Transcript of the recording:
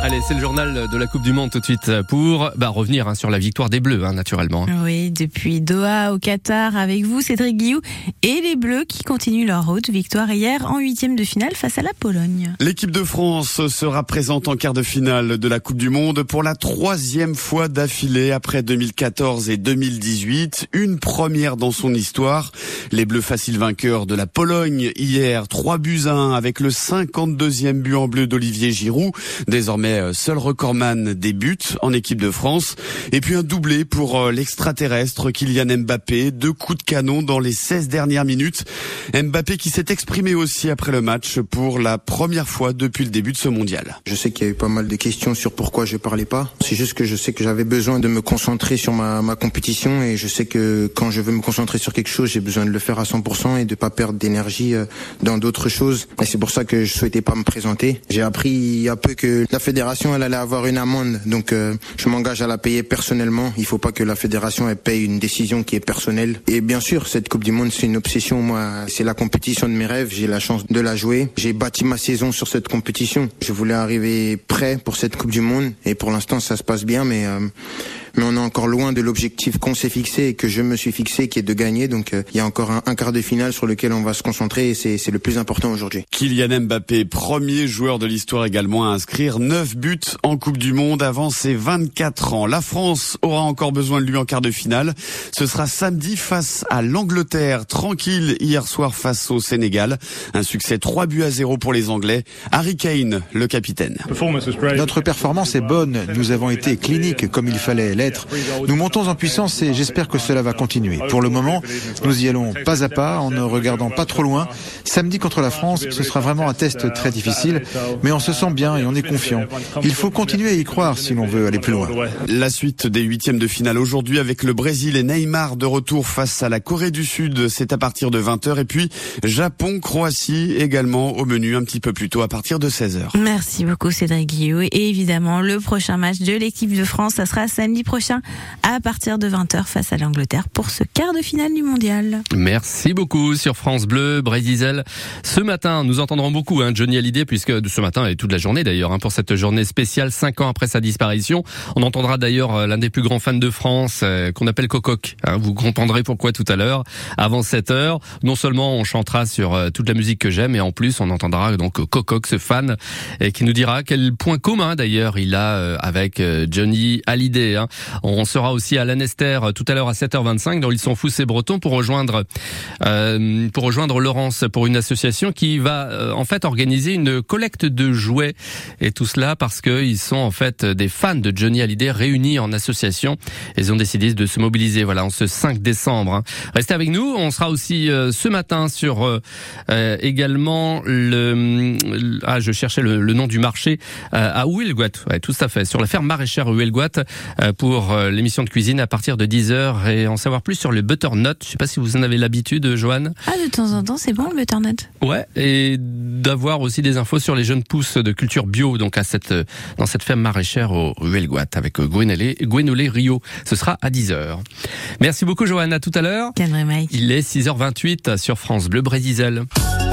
Allez, c'est le journal de la Coupe du Monde tout de suite pour bah, revenir hein, sur la victoire des Bleus, hein, naturellement. Oui, depuis Doha au Qatar avec vous, Cédric Guillou, et les Bleus qui continuent leur route. Victoire hier en huitième de finale face à la Pologne. L'équipe de France sera présente en quart de finale de la Coupe du Monde pour la troisième fois d'affilée après 2014 et 2018. Une première dans son histoire. Les Bleus faciles vainqueurs de la Pologne hier, 3 buts à 1 avec le 52e but en bleu d'Olivier Giroud. Désormais euh, seul recordman des buts en équipe de France. Et puis un doublé pour euh, l'extraterrestre Kylian Mbappé. Deux coups de canon dans les 16 dernières minutes. Mbappé qui s'est exprimé aussi après le match pour la première fois depuis le début de ce mondial. Je sais qu'il y a eu pas mal de questions sur pourquoi je parlais pas. C'est juste que je sais que j'avais besoin de me concentrer sur ma, ma compétition et je sais que quand je veux me concentrer sur quelque chose, j'ai besoin de le faire à 100% et de pas perdre d'énergie euh, dans d'autres choses. Et c'est pour ça que je souhaitais pas me présenter. J'ai appris un peu que la fédération fédération, elle allait avoir une amende, donc euh, je m'engage à la payer personnellement. Il faut pas que la fédération elle paye une décision qui est personnelle. Et bien sûr, cette Coupe du Monde, c'est une obsession. Moi, c'est la compétition de mes rêves. J'ai la chance de la jouer. J'ai bâti ma saison sur cette compétition. Je voulais arriver prêt pour cette Coupe du Monde, et pour l'instant, ça se passe bien, mais euh, mais on est encore loin de l'objectif qu'on s'est fixé et que je me suis fixé, qui est de gagner. Donc euh, il y a encore un, quart de finale sur lequel on va se concentrer et c'est le plus important aujourd'hui. Kylian Mbappé, premier joueur de l'histoire également à inscrire 9 buts en Coupe du Monde avant ses 24 ans. La France aura encore besoin de lui en quart de finale. Ce sera samedi face à l'Angleterre, tranquille hier soir face au Sénégal. Un succès 3 buts à 0 pour les Anglais. Harry Kane, le capitaine. Notre performance est bonne. Nous avons été cliniques comme il fallait l'être nous montons en puissance et j'espère que cela va continuer. Pour le moment, nous y allons pas à pas en ne regardant pas trop loin. Samedi contre la France, ce sera vraiment un test très difficile, mais on se sent bien et on est confiant. Il faut continuer à y croire si l'on veut aller plus loin. La suite des huitièmes de finale aujourd'hui avec le Brésil et Neymar de retour face à la Corée du Sud, c'est à partir de 20h et puis Japon, Croatie également au menu un petit peu plus tôt à partir de 16h. Merci beaucoup Cédric Guillaume et évidemment le prochain match de l'équipe de France, ça sera samedi prochain à partir de 20h face à l'Angleterre pour ce quart de finale du mondial. Merci beaucoup sur France Bleu, Brésil. Ce matin, nous entendrons beaucoup hein, Johnny Hallyday puisque ce matin et toute la journée d'ailleurs hein, pour cette journée spéciale 5 ans après sa disparition. On entendra d'ailleurs euh, l'un des plus grands fans de France euh, qu'on appelle Cococ. Hein, vous comprendrez pourquoi tout à l'heure avant 7 heures. Non seulement on chantera sur euh, toute la musique que j'aime et en plus on entendra donc Cococ ce fan et qui nous dira quel point commun d'ailleurs il a avec Johnny Hallyday. Hein. On sera aussi à l'Anester tout à l'heure à 7h25 dans Ils sont fous ces Bretons pour rejoindre euh, pour rejoindre Laurence pour une association qui va euh, en fait organiser une collecte de jouets et tout cela parce qu'ils sont en fait des fans de Johnny Hallyday réunis en association. Ils ont décidé de se mobiliser voilà en ce 5 décembre. Hein. Restez avec nous. On sera aussi euh, ce matin sur euh, également le ah je cherchais le, nom du marché à Ouilguat. Ouais, tout à fait sur la ferme maraîchère Ouilguat pour euh, l'émission de cuisine à partir de 10h et en savoir plus sur le butternut. Je sais pas si vous en avez l'habitude, Joanne. Ah, de temps en temps, c'est bon le butternut. Ouais, et d'avoir aussi des infos sur les jeunes pousses de culture bio, donc à cette, dans cette ferme maraîchère au Huelguat avec Gwenolé Rio. Ce sera à 10h. Merci beaucoup, Joanne. À tout à l'heure. Il est 6h28 sur France Bleu Brésil.